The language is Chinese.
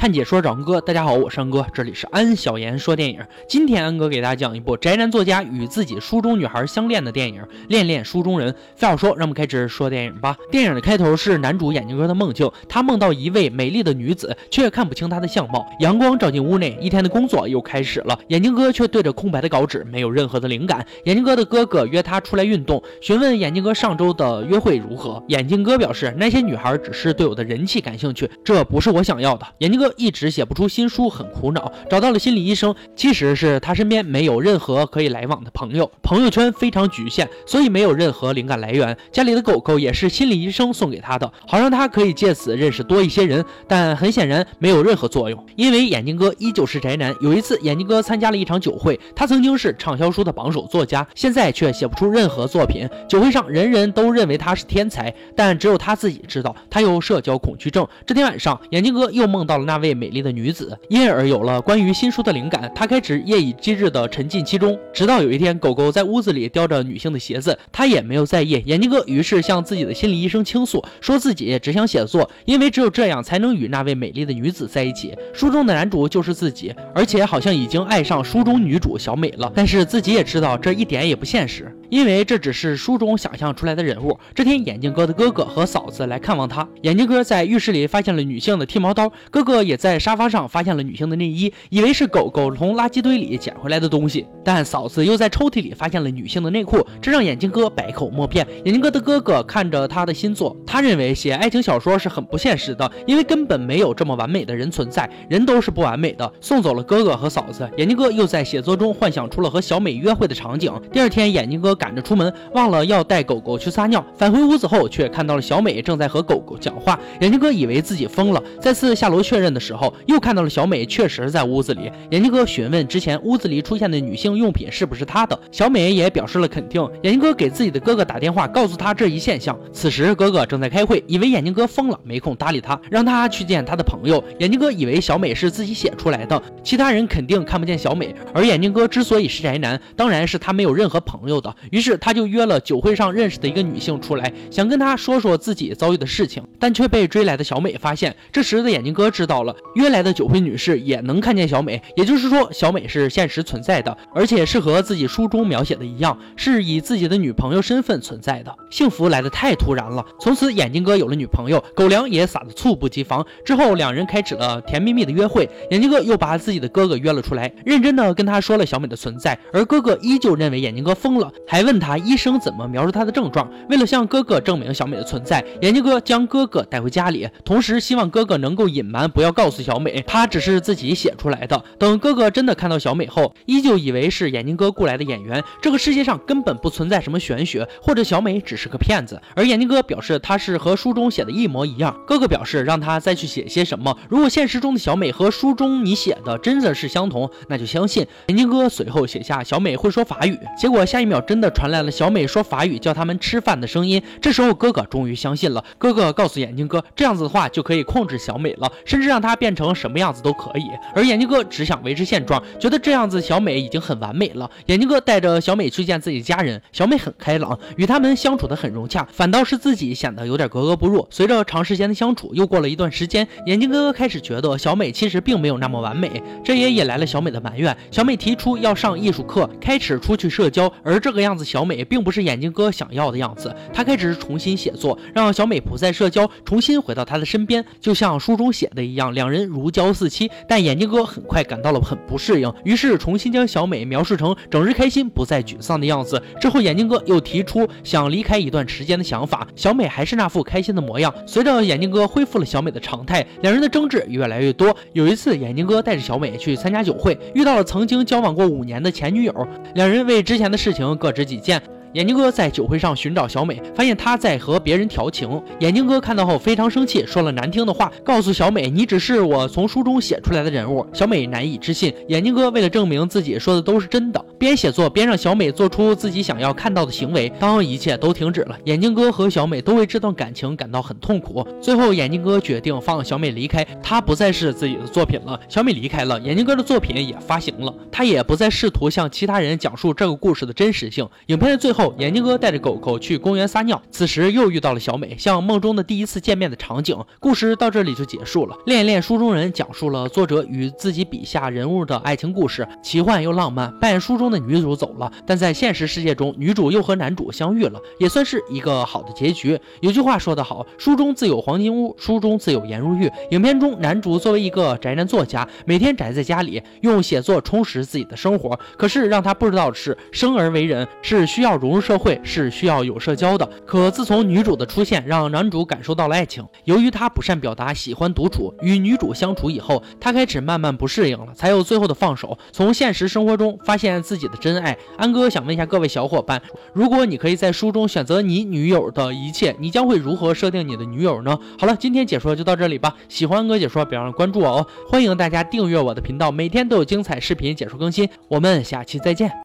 看解说找哥，大家好，我是安哥，这里是安小言说电影。今天安哥给大家讲一部宅男作家与自己书中女孩相恋的电影《恋恋书中人》。废话说，让我们开始说电影吧。电影的开头是男主眼镜哥的梦境，他梦到一位美丽的女子，却看不清她的相貌。阳光照进屋内，一天的工作又开始了。眼镜哥却对着空白的稿纸，没有任何的灵感。眼镜哥的哥哥约他出来运动，询问眼镜哥上周的约会如何。眼镜哥表示，那些女孩只是对我的人气感兴趣，这不是我想要的。眼镜哥。一直写不出新书，很苦恼，找到了心理医生。其实是他身边没有任何可以来往的朋友，朋友圈非常局限，所以没有任何灵感来源。家里的狗狗也是心理医生送给他的，好让他可以借此认识多一些人。但很显然没有任何作用，因为眼镜哥依旧是宅男。有一次，眼镜哥参加了一场酒会，他曾经是畅销书的榜首作家，现在却写不出任何作品。酒会上人人都认为他是天才，但只有他自己知道他有社交恐惧症。这天晚上，眼镜哥又梦到了那。位美丽的女子，因而有了关于新书的灵感。他开始夜以继日地沉浸其中，直到有一天，狗狗在屋子里叼着女性的鞋子，他也没有在意。眼镜哥于是向自己的心理医生倾诉，说自己只想写作，因为只有这样才能与那位美丽的女子在一起。书中的男主就是自己，而且好像已经爱上书中女主小美了。但是自己也知道这一点也不现实，因为这只是书中想象出来的人物。这天，眼镜哥的哥哥和嫂子来看望他，眼镜哥在浴室里发现了女性的剃毛刀，哥哥也。在沙发上发现了女性的内衣，以为是狗狗从垃圾堆里捡回来的东西，但嫂子又在抽屉里发现了女性的内裤，这让眼镜哥百口莫辩。眼镜哥的哥哥看着他的新作，他认为写爱情小说是很不现实的，因为根本没有这么完美的人存在，人都是不完美的。送走了哥哥和嫂子，眼镜哥又在写作中幻想出了和小美约会的场景。第二天，眼镜哥赶着出门，忘了要带狗狗去撒尿，返回屋子后却看到了小美正在和狗狗讲话。眼镜哥以为自己疯了，再次下楼确认的。时候又看到了小美，确实在屋子里。眼镜哥询问之前屋子里出现的女性用品是不是他的，小美也表示了肯定。眼镜哥给自己的哥哥打电话，告诉他这一现象。此时哥哥正在开会，以为眼镜哥疯了，没空搭理他，让他去见他的朋友。眼镜哥以为小美是自己写出来的，其他人肯定看不见小美。而眼镜哥之所以是宅男，当然是他没有任何朋友的。于是他就约了酒会上认识的一个女性出来，想跟她说说自己遭遇的事情，但却被追来的小美发现。这时的眼镜哥知道了。约来的酒会女士也能看见小美，也就是说，小美是现实存在的，而且是和自己书中描写的一样，是以自己的女朋友身份存在的。幸福来得太突然了，从此眼镜哥有了女朋友，狗粮也撒得猝不及防。之后两人开始了甜蜜蜜的约会，眼镜哥又把自己的哥哥约了出来，认真的跟他说了小美的存在，而哥哥依旧认为眼镜哥疯了，还还问他医生怎么描述他的症状。为了向哥哥证明小美的存在，眼镜哥将哥哥带回家里，同时希望哥哥能够隐瞒，不要告。诉小美，他只是自己写出来的。等哥哥真的看到小美后，依旧以为是眼镜哥雇来的演员。这个世界上根本不存在什么玄学，或者小美只是个骗子。而眼镜哥表示他是和书中写的一模一样。哥哥表示让他再去写些什么。如果现实中的小美和书中你写的真的是相同，那就相信。眼镜哥随后写下小美会说法语，结果下一秒真的传来了小美说法语叫他们吃饭的声音。这时候哥哥终于相信了。哥哥告诉眼镜哥，这样子的话就可以控制小美了，甚至让她。变成什么样子都可以，而眼镜哥只想维持现状，觉得这样子小美已经很完美了。眼镜哥带着小美去见自己的家人，小美很开朗，与他们相处的很融洽，反倒是自己显得有点格格不入。随着长时间的相处，又过了一段时间，眼镜哥开始觉得小美其实并没有那么完美，这也引来了小美的埋怨。小美提出要上艺术课，开始出去社交，而这个样样子小美并不是眼镜哥想要的样子。他开始重新写作，让小美不再社交，重新回到他的身边，就像书中写的一样。两人如胶似漆，但眼镜哥很快感到了很不适应，于是重新将小美描述成整日开心、不再沮丧的样子。之后，眼镜哥又提出想离开一段时间的想法，小美还是那副开心的模样。随着眼镜哥恢复了小美的常态，两人的争执越来越多。有一次，眼镜哥带着小美去参加酒会，遇到了曾经交往过五年的前女友，两人为之前的事情各执十几件。眼镜哥在酒会上寻找小美，发现她在和别人调情。眼镜哥看到后非常生气，说了难听的话，告诉小美：“你只是我从书中写出来的人物。”小美难以置信。眼镜哥为了证明自己说的都是真的。边写作边让小美做出自己想要看到的行为。当一切都停止了，眼镜哥和小美都为这段感情感到很痛苦。最后，眼镜哥决定放小美离开，他不再是自己的作品了。小美离开了，眼镜哥的作品也发行了，他也不再试图向其他人讲述这个故事的真实性。影片的最后，眼镜哥带着狗狗去公园撒尿，此时又遇到了小美，像梦中的第一次见面的场景。故事到这里就结束了。恋恋书中人讲述了作者与自己笔下人物的爱情故事，奇幻又浪漫。扮演书中的女主走了，但在现实世界中，女主又和男主相遇了，也算是一个好的结局。有句话说得好，书中自有黄金屋，书中自有颜如玉。影片中，男主作为一个宅男作家，每天宅在家里，用写作充实自己的生活。可是让他不知道的是，生而为人是需要融入社会，是需要有社交的。可自从女主的出现，让男主感受到了爱情。由于他不善表达，喜欢独处，与女主相处以后，他开始慢慢不适应了，才有最后的放手，从现实生活中发现自己己的真爱。安哥想问一下各位小伙伴，如果你可以在书中选择你女友的一切，你将会如何设定你的女友呢？好了，今天解说就到这里吧。喜欢安哥解说，别忘了关注我哦。欢迎大家订阅我的频道，每天都有精彩视频解说更新。我们下期再见。